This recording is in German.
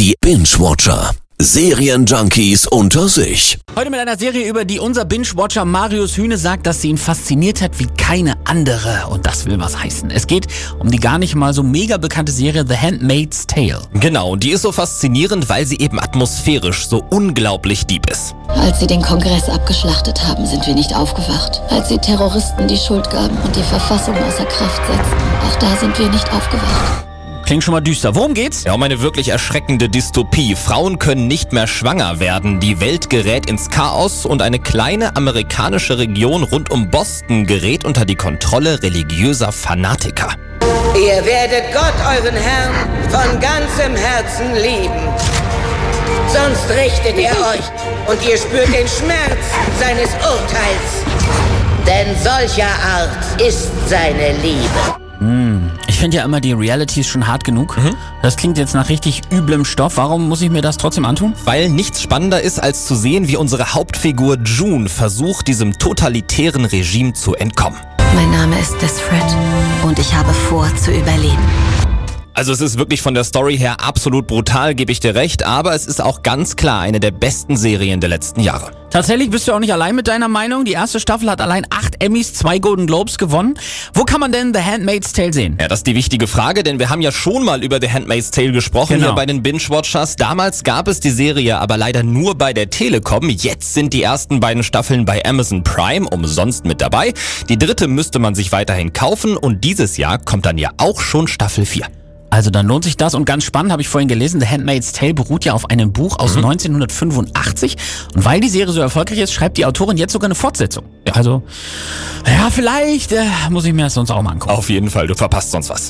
Die Binge-Watcher. Serienjunkies unter sich. Heute mit einer Serie, über die unser Binge-Watcher Marius Hühne sagt, dass sie ihn fasziniert hat wie keine andere. Und das will was heißen. Es geht um die gar nicht mal so mega bekannte Serie The Handmaid's Tale. Genau, und die ist so faszinierend, weil sie eben atmosphärisch so unglaublich deep ist. Als sie den Kongress abgeschlachtet haben, sind wir nicht aufgewacht. Als sie Terroristen die Schuld gaben und die Verfassung außer Kraft setzten, auch da sind wir nicht aufgewacht. Klingt schon mal düster. Worum geht's? Ja, um eine wirklich erschreckende Dystopie. Frauen können nicht mehr schwanger werden. Die Welt gerät ins Chaos und eine kleine amerikanische Region rund um Boston gerät unter die Kontrolle religiöser Fanatiker. Ihr werdet Gott, euren Herrn, von ganzem Herzen lieben. Sonst richtet er euch und ihr spürt den Schmerz seines Urteils. Denn solcher Art ist seine Liebe. Ich finde ja immer die Realities schon hart genug. Mhm. Das klingt jetzt nach richtig üblem Stoff. Warum muss ich mir das trotzdem antun? Weil nichts spannender ist, als zu sehen, wie unsere Hauptfigur June versucht, diesem totalitären Regime zu entkommen. Mein Name ist Des Fred und ich habe vor zu überleben. Also es ist wirklich von der Story her absolut brutal, gebe ich dir recht, aber es ist auch ganz klar eine der besten Serien der letzten Jahre. Tatsächlich bist du auch nicht allein mit deiner Meinung. Die erste Staffel hat allein acht Emmys, zwei Golden Globes gewonnen. Wo kann man denn The Handmaid's Tale sehen? Ja, das ist die wichtige Frage, denn wir haben ja schon mal über The Handmaid's Tale gesprochen Genau. hier bei den Binge-Watchers. Damals gab es die Serie aber leider nur bei der Telekom. Jetzt sind die ersten beiden Staffeln bei Amazon Prime umsonst mit dabei. Die dritte müsste man sich weiterhin kaufen und dieses Jahr kommt dann ja auch schon Staffel 4. Also dann lohnt sich das und ganz spannend habe ich vorhin gelesen, The Handmaid's Tale beruht ja auf einem Buch aus 1985 und weil die Serie so erfolgreich ist, schreibt die Autorin jetzt sogar eine Fortsetzung. Also, ja, vielleicht äh, muss ich mir das sonst auch mal angucken. Auf jeden Fall, du verpasst sonst was.